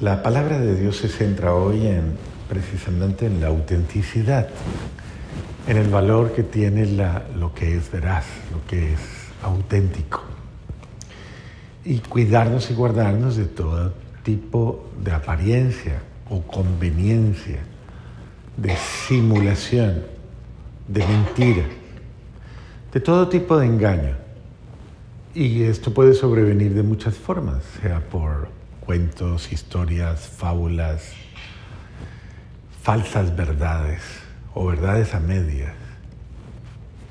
La palabra de Dios se centra hoy en, precisamente en la autenticidad, en el valor que tiene lo que es veraz, lo que es auténtico. Y cuidarnos y guardarnos de todo tipo de apariencia o conveniencia, de simulación, de mentira, de todo tipo de engaño. Y esto puede sobrevenir de muchas formas, sea por cuentos, historias, fábulas, falsas verdades o verdades a medias,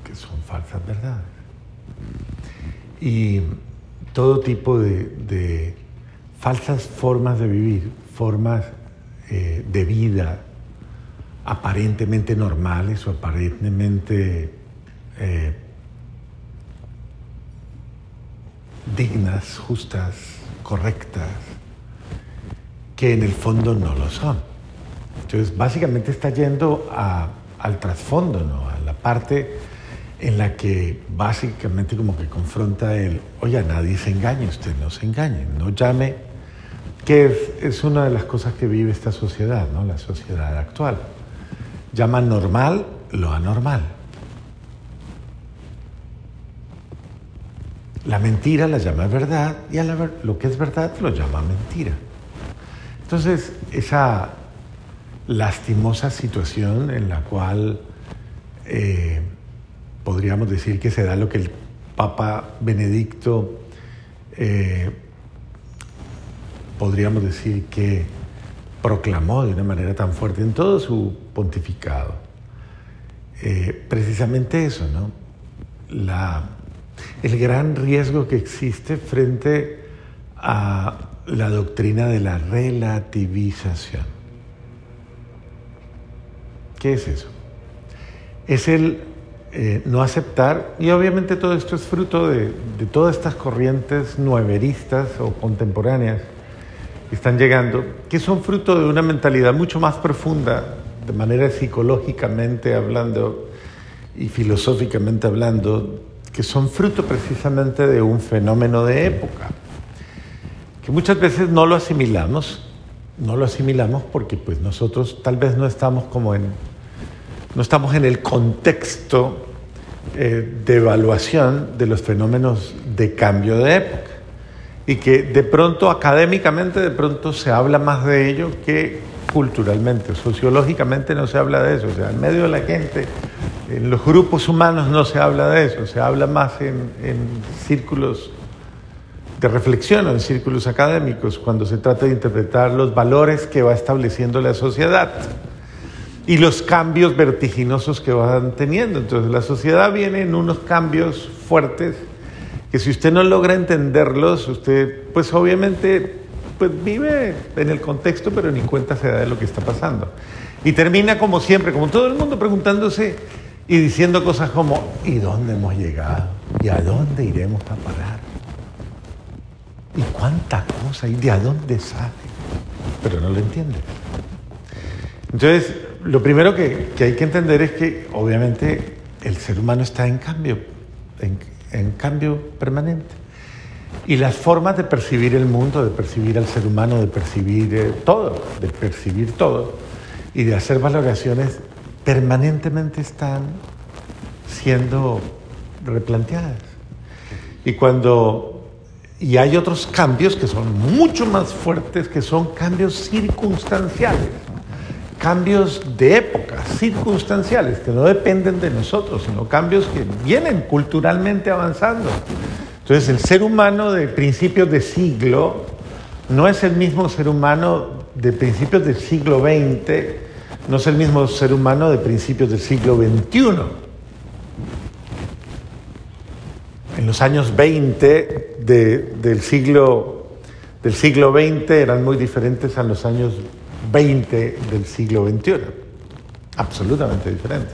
que son falsas verdades. Y todo tipo de, falsas formas de vivir, formas eh, de vida aparentemente normales o aparentemente eh, dignas, justas, correctas, que en el fondo no lo son. Entonces, básicamente está yendo al trasfondo, ¿no? a la parte en la que básicamente como que confronta el, oye, nadie se engañe, usted no se engañe, no llame, que es, una de las cosas que vive esta sociedad, ¿no? la sociedad actual. Llama normal lo anormal. La mentira la llama verdad y a lo que es verdad lo llama mentira. Entonces, esa lastimosa situación en la cual eh, podríamos decir que se da lo que el Papa Benedicto eh, podríamos decir que proclamó de una manera tan fuerte en todo su pontificado. Eh, precisamente eso, ¿no? El gran riesgo que existe frente a la doctrina de la relativización. ¿Qué es eso? Es el eh, no aceptar, y obviamente todo esto es fruto de, todas estas corrientes nueveristas o contemporáneas que están llegando, que son fruto de una mentalidad mucho más profunda, de manera psicológicamente hablando y filosóficamente hablando, que son fruto precisamente de un fenómeno de época que muchas veces no lo asimilamos, no lo asimilamos porque pues nosotros tal vez no estamos como en, no estamos en el contexto eh, de evaluación de los fenómenos de cambio de época. Y que de pronto académicamente de pronto se habla más de ello que culturalmente, sociológicamente no se habla de eso, o sea, en medio de la gente, en los grupos humanos no se habla de eso, se habla más en, en círculos de reflexión en círculos académicos cuando se trata de interpretar los valores que va estableciendo la sociedad y los cambios vertiginosos que van teniendo. Entonces la sociedad viene en unos cambios fuertes que si usted no logra entenderlos, usted pues obviamente pues vive en el contexto pero ni cuenta se da de lo que está pasando. Y termina como siempre, como todo el mundo preguntándose y diciendo cosas como ¿y dónde hemos llegado? ¿Y a dónde iremos a parar? ¿Y cuánta cosa? ¿Y de dónde sale? Pero no lo entiende. Entonces, lo primero que, hay que entender es que obviamente el ser humano está en cambio, en, cambio permanente. Y las formas de percibir el mundo, de percibir al ser humano, de percibir eh, todo, de percibir todo y de hacer valoraciones permanentemente están siendo replanteadas. Y cuando y hay otros cambios que son mucho más fuertes, que son cambios circunstanciales, cambios de época, circunstanciales, que no dependen de nosotros, sino cambios que vienen culturalmente avanzando. Entonces el ser humano de principios de siglo no es el mismo ser humano de principios del siglo XX, no es el mismo ser humano de principios del siglo XXI. En los años 20 del, siglo, del siglo XX eran muy diferentes a los años 20 del siglo XXI. Absolutamente diferentes.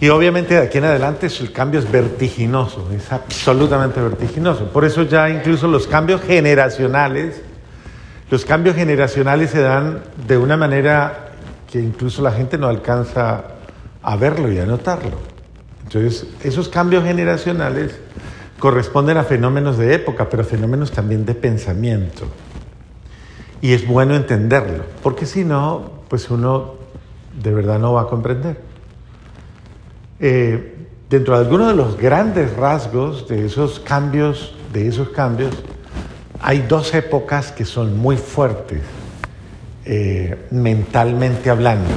Y obviamente de aquí en adelante el cambio es vertiginoso, es absolutamente vertiginoso. Por eso ya incluso los cambios generacionales, los cambios generacionales se dan de una manera que incluso la gente no alcanza a verlo y a notarlo. Entonces, esos cambios generacionales corresponden a fenómenos de época, pero fenómenos también de pensamiento. Y es bueno entenderlo, porque si no, pues uno de verdad no va a comprender. Eh, dentro de algunos de los grandes rasgos de esos cambios, de esos cambios, hay dos épocas que son muy fuertes eh, mentalmente hablando,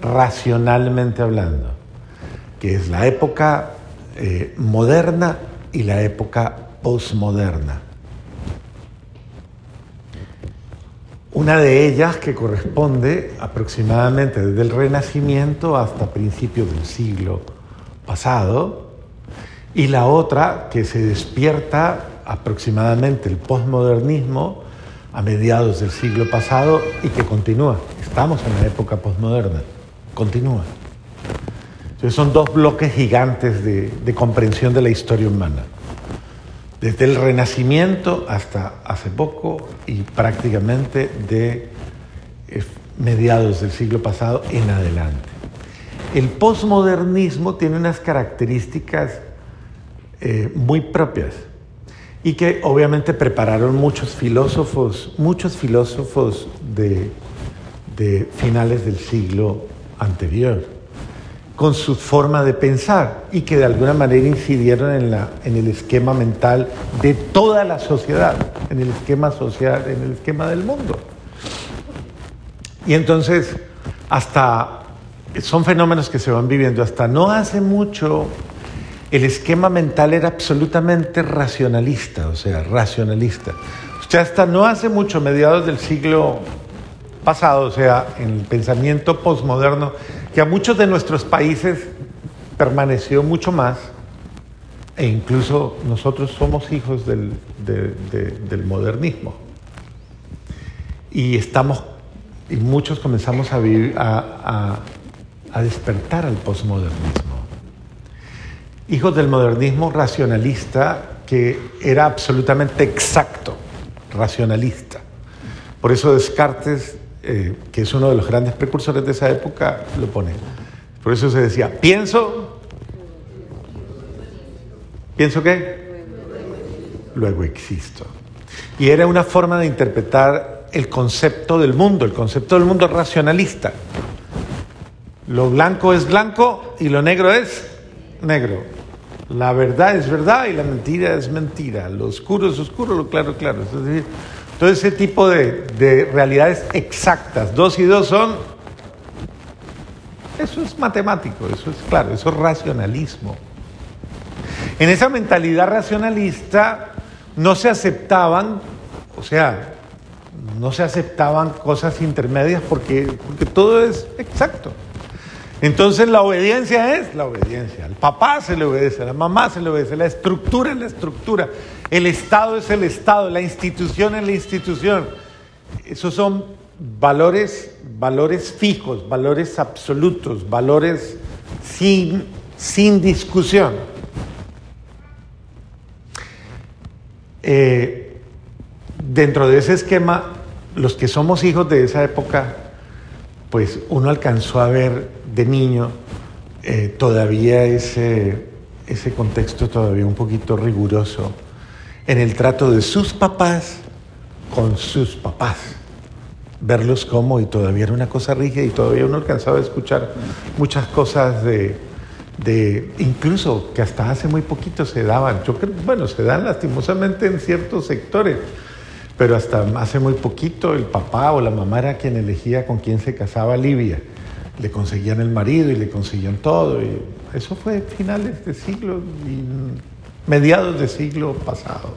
racionalmente hablando, que es la época eh, moderna y la época posmoderna. Una de ellas que corresponde aproximadamente desde el Renacimiento hasta principios del siglo pasado, y la otra que se despierta aproximadamente el posmodernismo a mediados del siglo pasado y que continúa. Estamos en la época posmoderna, continúa. Son dos bloques gigantes de, comprensión de la historia humana desde el Renacimiento hasta hace poco y prácticamente de eh, mediados del siglo pasado en adelante. El posmodernismo tiene unas características eh, muy propias y que obviamente prepararon muchos filósofos, muchos filósofos de finales del siglo anterior con su forma de pensar y que de alguna manera incidieron en, la, en el esquema mental de toda la sociedad, en el esquema social, en el esquema del mundo. Y entonces, hasta, son fenómenos que se van viviendo, hasta no hace mucho, el esquema mental era absolutamente racionalista, o sea, racionalista. Usted hasta no hace mucho, mediados del siglo pasado, o sea, en el pensamiento postmoderno, que a muchos de nuestros países permaneció mucho más, e incluso nosotros somos hijos del, modernismo. Y estamos, y muchos comenzamos a, vivir, a, despertar al posmodernismo. Hijos del modernismo racionalista que era absolutamente exacto, racionalista. Por eso Descartes eh, que es uno de los grandes precursores de esa época, lo pone. Por eso se decía, pienso, ¿pienso qué? Luego existo. Y era una forma de interpretar el concepto del mundo, el concepto del mundo racionalista. Lo blanco es blanco y lo negro es negro. La verdad es verdad y la mentira es mentira. Lo oscuro es oscuro, lo claro es claro. Es decir, todo ese tipo de, realidades exactas, dos y dos son, eso es matemático, eso es claro, eso es racionalismo. En esa mentalidad racionalista no se aceptaban, o sea, no se aceptaban cosas intermedias porque, porque todo es exacto. Entonces la obediencia es la obediencia. Al papá se le obedece, a la mamá se le obedece, la estructura es la estructura, el Estado es el Estado, la institución es la institución. Esos son valores, valores fijos, valores absolutos, valores sin, sin discusión. Eh, dentro de ese esquema, los que somos hijos de esa época, pues uno alcanzó a ver de niño, eh, todavía ese, ese contexto todavía un poquito riguroso en el trato de sus papás con sus papás. Verlos como, y todavía era una cosa rígida, y todavía uno alcanzaba a escuchar muchas cosas de, de, incluso que hasta hace muy poquito se daban, yo bueno, se dan lastimosamente en ciertos sectores, pero hasta hace muy poquito el papá o la mamá era quien elegía con quién se casaba Livia le conseguían el marido y le conseguían todo. Y eso fue finales de siglo y mediados de siglo pasado.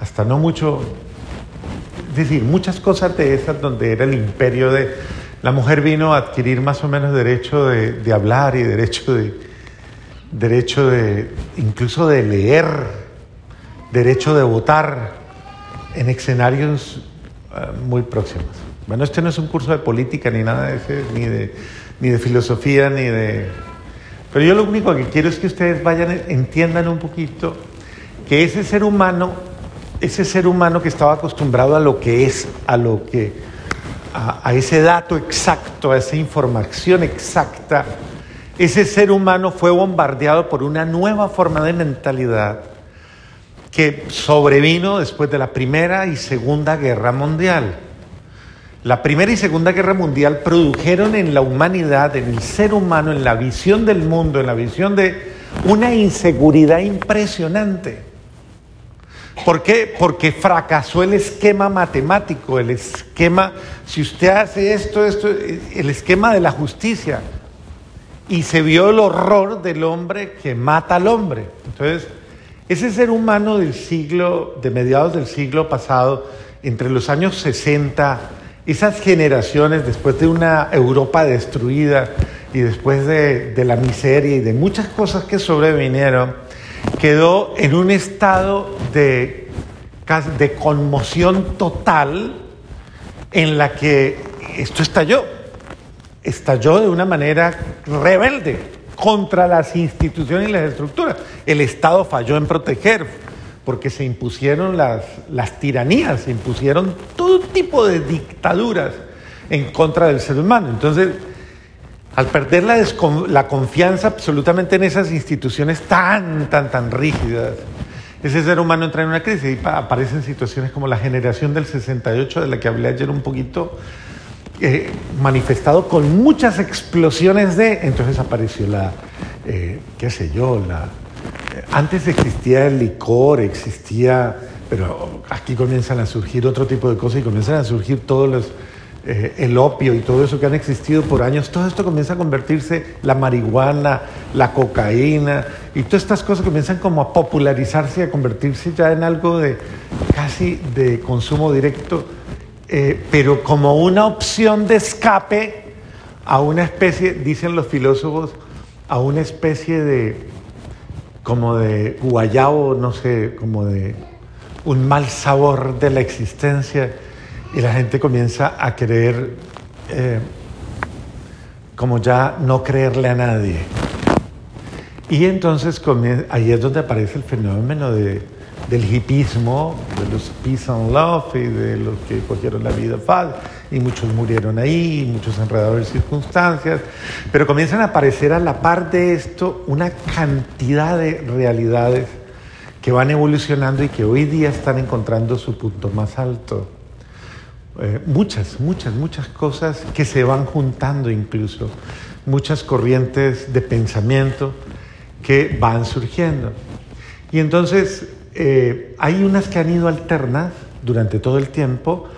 Hasta no mucho, es decir, muchas cosas de esas donde era el imperio de... La mujer vino a adquirir más o menos derecho de, de hablar y derecho de, derecho de, incluso de leer, derecho de votar en escenarios eh, muy próximos. Bueno, este no es un curso de política ni nada de ese, ni de, ni de filosofía, ni de... Pero yo lo único que quiero es que ustedes vayan, entiendan un poquito que ese ser humano, ese ser humano que estaba acostumbrado a lo que es, a lo que, a, a ese dato exacto, a esa información exacta, ese ser humano fue bombardeado por una nueva forma de mentalidad que sobrevino después de la Primera y Segunda Guerra Mundial. La Primera y Segunda Guerra Mundial produjeron en la humanidad, en el ser humano, en la visión del mundo, en la visión de una inseguridad impresionante. ¿Por qué? Porque fracasó el esquema matemático, el esquema, si usted hace esto, esto, el esquema de la justicia. Y se vio el horror del hombre que mata al hombre. Entonces, ese ser humano del siglo, de mediados del siglo pasado, entre los años 60, esas generaciones después de una Europa destruida y después de, la miseria y de muchas cosas que sobrevinieron, quedó en un estado de, de conmoción total en la que esto estalló. Estalló de una manera rebelde contra las instituciones y las estructuras. El Estado falló en proteger, porque se impusieron las, las tiranías, se impusieron todo tipo de dictaduras en contra del ser humano. Entonces, al perder la, la, confianza absolutamente en esas instituciones tan, tan, tan rígidas, ese ser humano entra en una crisis y aparecen situaciones como la generación del 68, de la que hablé ayer un poquito, eh, manifestado con muchas explosiones de... Entonces apareció la, eh, qué sé yo, la... Antes existía el licor, existía... Pero aquí comienzan a surgir otro tipo de cosas y comienzan a surgir todos los eh, el opio y todo eso que han existido por años, todo esto comienza a convertirse, la marihuana, la cocaína y todas estas cosas comienzan como a popularizarse y a convertirse ya en algo de casi de consumo directo, eh, pero como una opción de escape a una especie, dicen los filósofos, a una especie de como de guayabo, no sé, como de un mal sabor de la existencia y la gente comienza a querer, eh, como ya no creerle a nadie. Y entonces ahí es donde aparece el fenómeno de, del hipismo, de los peace and love y de los que cogieron la vida fácil. Y muchos murieron ahí, muchos enredados de circunstancias. Pero comienzan a aparecer a la par de esto una cantidad de realidades que van evolucionando y que hoy día están encontrando su punto más alto. Eh, muchas, muchas, muchas cosas que se van juntando incluso, muchas corrientes de pensamiento que van surgiendo. Y entonces eh, hay unas que han ido alternas durante todo el tiempo,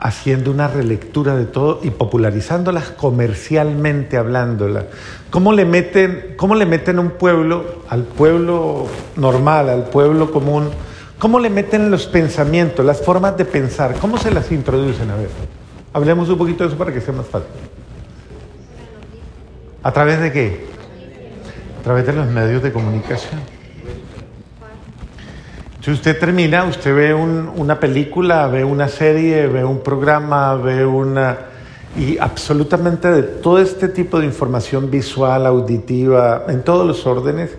haciendo una relectura de todo y popularizándolas comercialmente hablándolas. ¿Cómo le meten, cómo le meten un pueblo, al pueblo normal, al pueblo común, ¿Cómo le meten los pensamientos, las formas de pensar? ¿Cómo se las introducen? A ver, hablemos un poquito de eso para que sea más fácil. ¿A través de qué? A través de los medios de comunicación. Si usted termina, usted ve una película, ve una serie, ve un programa, ve una... Y absolutamente de todo este tipo de información visual, auditiva, en todos los órdenes,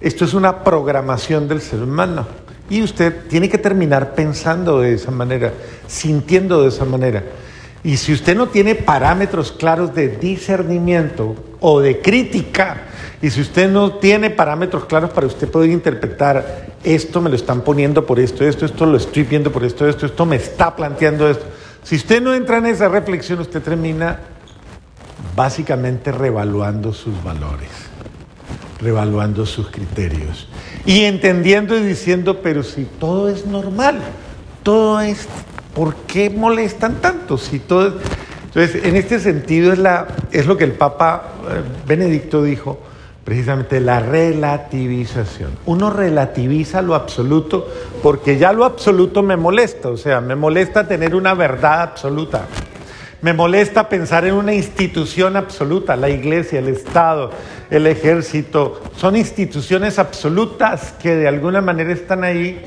esto es una programación del ser humano. Y usted tiene que terminar pensando de esa manera, sintiendo de esa manera. Y si usted no tiene parámetros claros de discernimiento o de crítica, y si usted no tiene parámetros claros para usted poder interpretar, esto me lo están poniendo por esto, esto, esto lo estoy viendo por esto, esto, esto me está planteando esto. Si usted no entra en esa reflexión, usted termina básicamente revaluando sus valores, revaluando sus criterios y entendiendo y diciendo, pero si todo es normal, todo es, ¿por qué molestan tanto? Si todo Entonces, en este sentido es, la, es lo que el Papa eh, Benedicto dijo, precisamente la relativización. Uno relativiza lo absoluto porque ya lo absoluto me molesta, o sea, me molesta tener una verdad absoluta. Me molesta pensar en una institución absoluta, la iglesia, el Estado, el ejército. Son instituciones absolutas que de alguna manera están ahí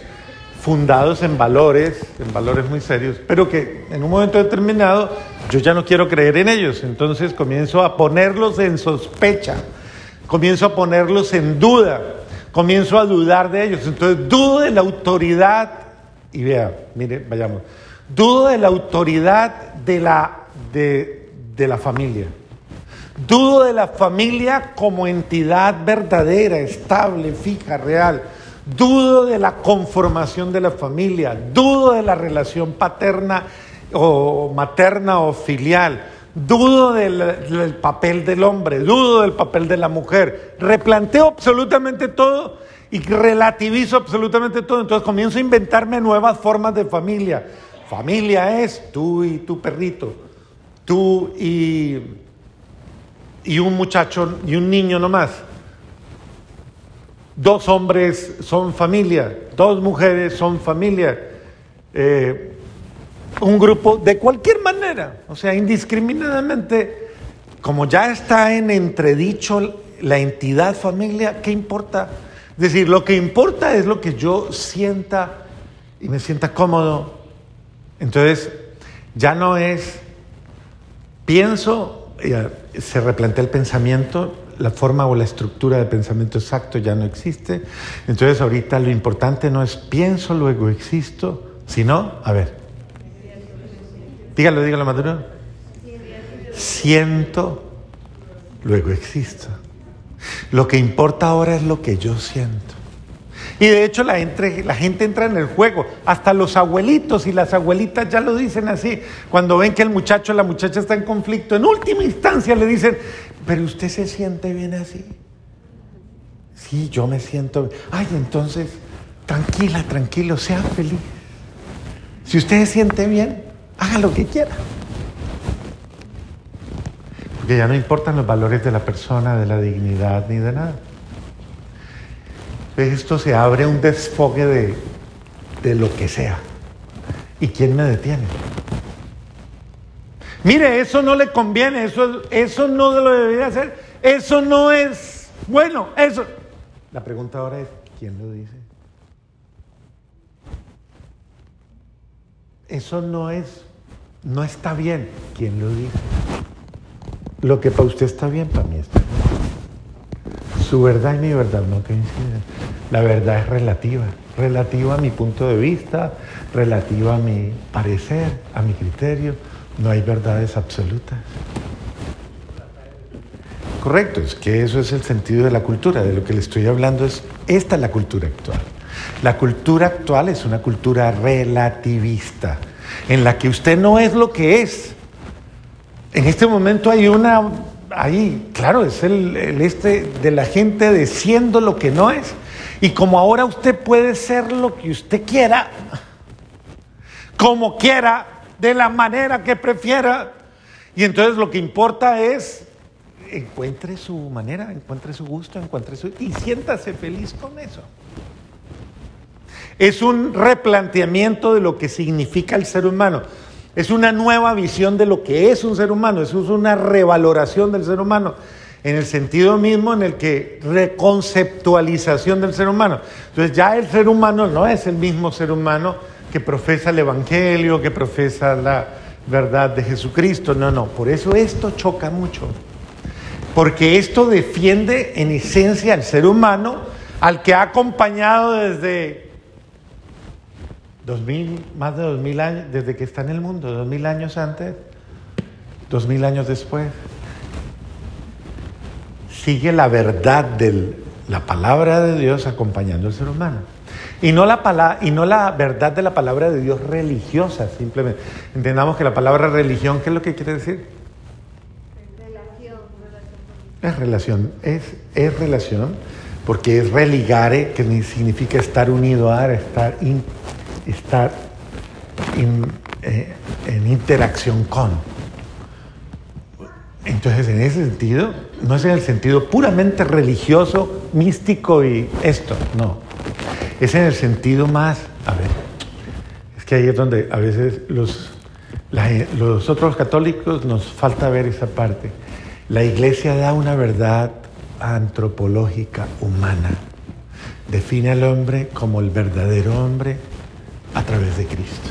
fundados en valores, en valores muy serios, pero que en un momento determinado yo ya no quiero creer en ellos. Entonces comienzo a ponerlos en sospecha, comienzo a ponerlos en duda, comienzo a dudar de ellos. Entonces dudo de la autoridad, y vea, mire, vayamos, dudo de la autoridad de la de, la familia. Dudo de la familia como entidad verdadera, estable, fija, real. dudo de la conformación de la familia, dudo de la relación paterna o materna o filial, dudo del, papel del hombre, dudo del papel de la mujer, replanteo absolutamente todo y relativizo absolutamente todo, entonces comienzo a inventarme nuevas formas de familia. Familia es tú y tu perrito, tú y, y un muchacho y un niño nomás. Dos hombres son familia, dos mujeres son familia. Eh, un grupo de cualquier manera, o sea, indiscriminadamente, como ya está en entredicho la entidad familia, ¿qué importa? Es decir, lo que importa es lo que yo sienta y me sienta cómodo. Entonces, ya no es, pienso, se replantea el pensamiento, la forma o la estructura de pensamiento exacto ya no existe. Entonces, ahorita lo importante no es pienso, luego existo, sino, a ver, Dígalo, dígalo, Maduro. Siento, luego existo. Lo que importa ahora es lo que yo siento. Y de hecho la, la, gente entra en el juego. Hasta los abuelitos y las abuelitas ya lo dicen así. Cuando ven que el muchacho o la muchacha está en conflicto, en última instancia le dicen, pero usted se siente bien así. Sí, yo me siento bien. Ay, entonces, tranquila, tranquilo, sea feliz. Si usted se siente bien, haga lo que quiera. Porque ya no importan los valores de la persona, de la dignidad ni de nada. Esto se abre un desfogue de, de lo que sea. ¿Y quién me detiene? Mire, eso no le conviene, eso, eso no lo debería hacer, eso no es bueno, eso. La pregunta ahora es, ¿quién lo dice? Eso no es no está bien. ¿Quién lo dice? Lo que para usted está bien, para mí está bien. Su verdad y mi verdad no coinciden. La verdad es relativa, relativa a mi punto de vista, relativa a mi parecer, a mi criterio. No hay verdades absolutas. Correcto, es que eso es el sentido de la cultura. De lo que le estoy hablando es, esta es la cultura actual. La cultura actual es una cultura relativista en la que usted no es lo que es. En este momento hay una, ahí, claro, es el, este de la gente de siendo lo que no es. Y como ahora usted puede ser lo que usted quiera, como quiera, de la manera que prefiera, y entonces lo que importa es encuentre su manera, encuentre su gusto, encuentre su... y siéntase feliz con eso. Es un replanteamiento de lo que significa el ser humano. Es una nueva visión de lo que es un ser humano. Es una revaloración del ser humano. En el sentido mismo en el que reconceptualización del ser humano. Entonces ya el ser humano no es el mismo ser humano que profesa el Evangelio, que profesa la verdad de Jesucristo. No, no. Por eso esto choca mucho. Porque esto defiende en esencia al ser humano, al que ha acompañado desde más de dos mil años, desde que está en el mundo, dos mil años antes, dos mil años después. Sigue la verdad de la palabra de Dios acompañando al ser humano. Y no, la y no la verdad de la palabra de Dios religiosa, simplemente. Entendamos que la palabra religión, ¿qué es lo que quiere decir? Relación. Es relación, es, es relación, porque es religare, que significa estar unido a, estar estar eh, en interacción con. Entonces, en ese sentido, no es en el sentido puramente religioso, místico y esto, no. Es en el sentido más, a ver, es que ahí es donde a veces los, los otros católicos nos falta ver esa parte. La iglesia da una verdad antropológica humana. Define al hombre como el verdadero hombre a través de Cristo.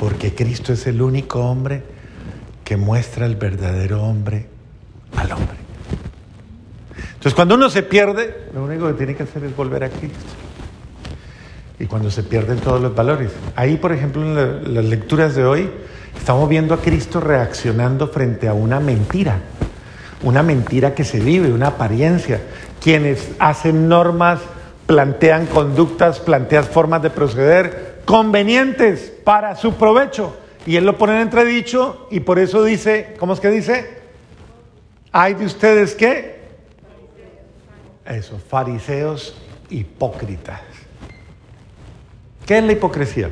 Porque Cristo es el único hombre que muestra el verdadero hombre al hombre. Entonces cuando uno se pierde, lo único que tiene que hacer es volver a Cristo. Y cuando se pierden todos los valores. Ahí, por ejemplo, en las lecturas de hoy, estamos viendo a Cristo reaccionando frente a una mentira. Una mentira que se vive, una apariencia. Quienes hacen normas plantean conductas, plantean formas de proceder convenientes para su provecho. Y él lo pone en entredicho y por eso dice, ¿cómo es que dice? Hay de ustedes qué? Eso, fariseos hipócritas. ¿Qué es la hipocresía?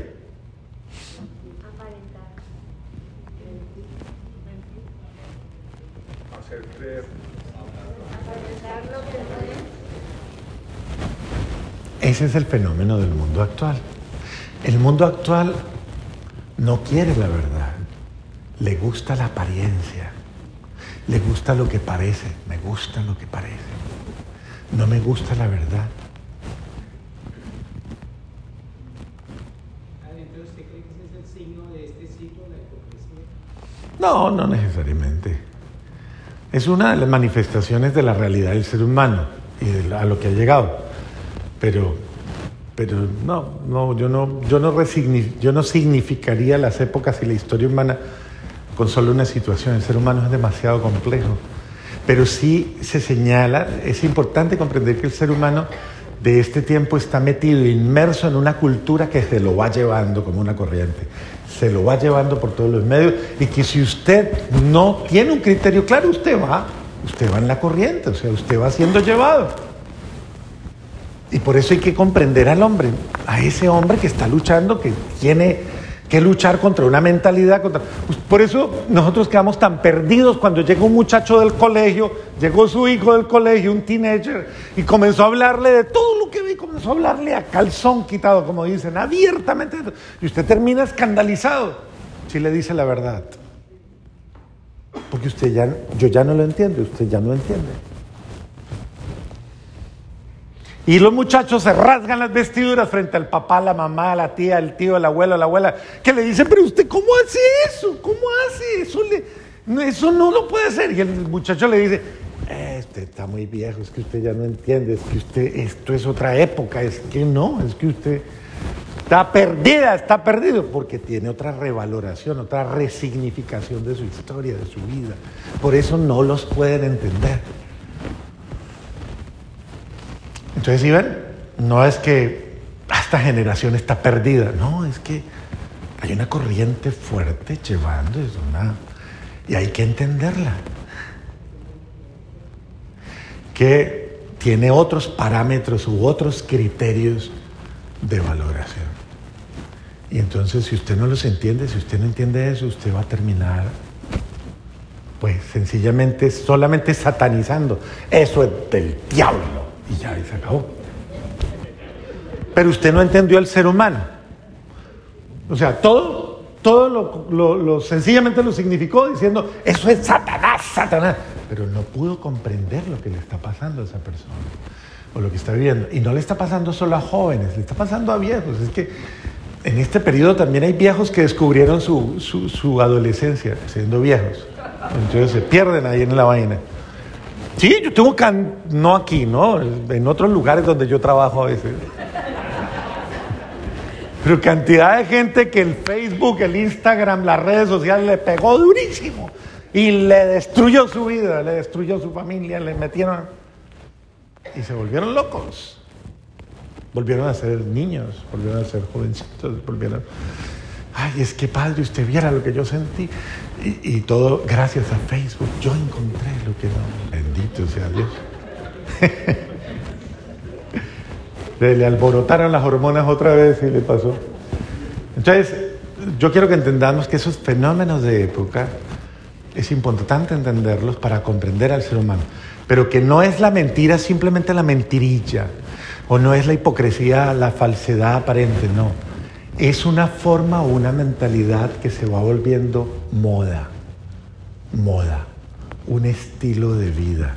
Ese es el fenómeno del mundo actual. El mundo actual no quiere la verdad, le gusta la apariencia, le gusta lo que parece, me gusta lo que parece, no me gusta la verdad. No, no necesariamente. Es una de las manifestaciones de la realidad del ser humano y de a lo que ha llegado. Pero, pero no, no, yo no, yo no, yo no significaría las épocas y la historia humana con solo una situación. El ser humano es demasiado complejo. Pero sí se señala, es importante comprender que el ser humano de este tiempo está metido, inmerso en una cultura que se lo va llevando como una corriente se lo va llevando por todos los medios y que si usted no tiene un criterio claro, usted va, usted va en la corriente, o sea, usted va siendo llevado. Y por eso hay que comprender al hombre, a ese hombre que está luchando, que tiene que luchar contra una mentalidad. Contra... Pues por eso nosotros quedamos tan perdidos cuando llega un muchacho del colegio, llegó su hijo del colegio, un teenager, y comenzó a hablarle de todo lo que ve, comenzó a hablarle a calzón quitado, como dicen, abiertamente. Y usted termina escandalizado si le dice la verdad. Porque usted ya, yo ya no lo entiendo, usted ya no entiende. Y los muchachos se rasgan las vestiduras frente al papá, la mamá, la tía, el tío, el abuelo, la abuela, que le dicen, pero usted, ¿cómo hace eso? ¿Cómo hace eso? eso no lo puede hacer. Y el muchacho le dice, este está muy viejo, es que usted ya no entiende, es que usted, esto es otra época, es que no, es que usted está perdida, está perdido, porque tiene otra revaloración, otra resignificación de su historia, de su vida. Por eso no los pueden entender. Entonces, ¿sí? No es que esta generación está perdida, no, es que hay una corriente fuerte llevando eso, y hay que entenderla. Que tiene otros parámetros u otros criterios de valoración. Y entonces, si usted no los entiende, si usted no entiende eso, usted va a terminar, pues sencillamente, solamente satanizando. Eso es del diablo y ya, y se acabó. Pero usted no entendió el ser humano. O sea, todo, todo lo, lo, sencillamente lo significó diciendo, eso es Satanás, Satanás. Pero no pudo comprender lo que le está pasando a esa persona o lo que está viviendo. Y no le está pasando solo a jóvenes, le está pasando a viejos. Es que en este periodo también hay viejos que descubrieron su, su, su adolescencia siendo viejos. Entonces se pierden ahí en la vaina. Sí, yo tengo can... no aquí, ¿no? En otros lugares donde yo trabajo a veces. Pero cantidad de gente que el Facebook, el Instagram, las redes sociales le pegó durísimo y le destruyó su vida, le destruyó su familia, le metieron y se volvieron locos. Volvieron a ser niños, volvieron a ser jovencitos, volvieron ay, es que padre, usted viera lo que yo sentí. Y, todo gracias a Facebook. Yo encontré lo que no. Bendito sea Dios. le alborotaron las hormonas otra vez y le pasó. Entonces, yo quiero que entendamos que esos fenómenos de época es importante entenderlos para comprender al ser humano, pero que no es la mentira simplemente la mentirilla, o no es la hipocresía, la falsedad aparente, no es una forma una mentalidad que se va volviendo moda, moda, un estilo de vida.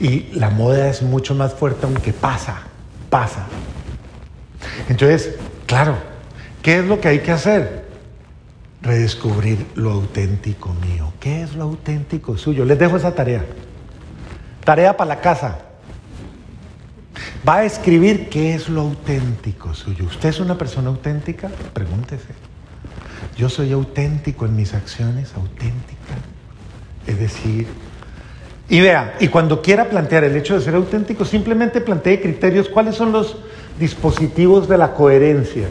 Y la moda es mucho más fuerte aunque pasa, pasa. Entonces, claro, ¿qué es lo que hay que hacer? Redescubrir lo auténtico mío. ¿Qué es lo auténtico suyo? Les dejo esa tarea. Tarea para la casa. Va a escribir qué es lo auténtico suyo. ¿Usted es una persona auténtica? Pregúntese. Yo soy auténtico en mis acciones, auténtica. Es decir, Y vea, y cuando quiera plantear el hecho de ser auténtico, simplemente plantee criterios, cuáles son los dispositivos de la coherencia.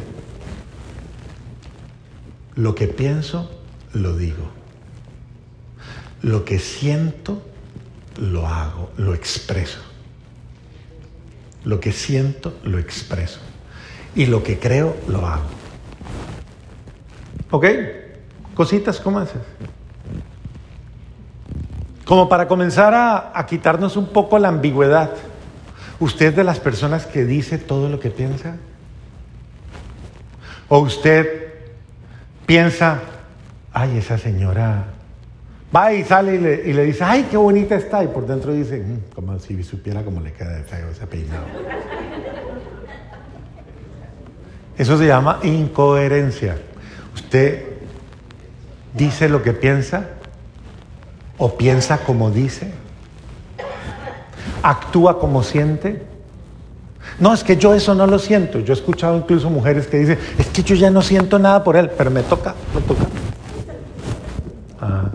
Lo que pienso, lo digo. Lo que siento, lo hago, lo expreso. Lo que siento, lo expreso. Y lo que creo, lo hago. ¿Ok? Cositas, ¿cómo haces? Como para comenzar a, quitarnos un poco la ambigüedad. ¿Usted de las personas que dice todo lo que piensa? ¿O usted piensa, ay, esa señora va y sale y le, dice, ay, qué bonita está, y por dentro dice, mm, como si supiera cómo le queda de feo ese peinado. Eso se llama incoherencia. Usted dice lo que piensa o piensa como dice, actúa como siente. No, es que yo eso no lo siento. Yo he escuchado incluso mujeres que dicen, es que yo ya no siento nada por él, pero me toca, me toca. Ah,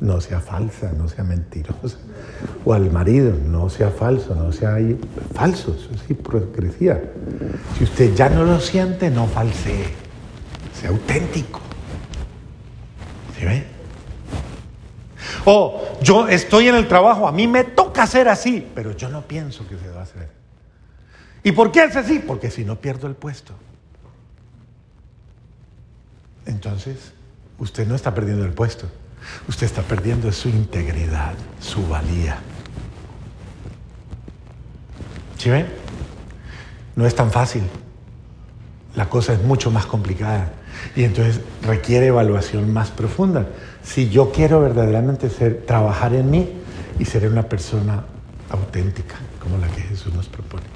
no sea falsa, no sea mentirosa. O al marido, no sea falso, no sea falso, eso es hipocresía. Si usted ya no lo siente, no falsee, sea auténtico. O yo estoy en el trabajo, a mí me toca hacer así, pero yo no pienso que se va a hacer. ¿Y por qué es así? Porque si no pierdo el puesto. Entonces, usted no está perdiendo el puesto, usted está perdiendo su integridad, su valía. ¿Sí ven? No es tan fácil. La cosa es mucho más complicada y entonces requiere evaluación más profunda si yo quiero verdaderamente ser, trabajar en mí y ser una persona auténtica, como la que Jesús nos propone.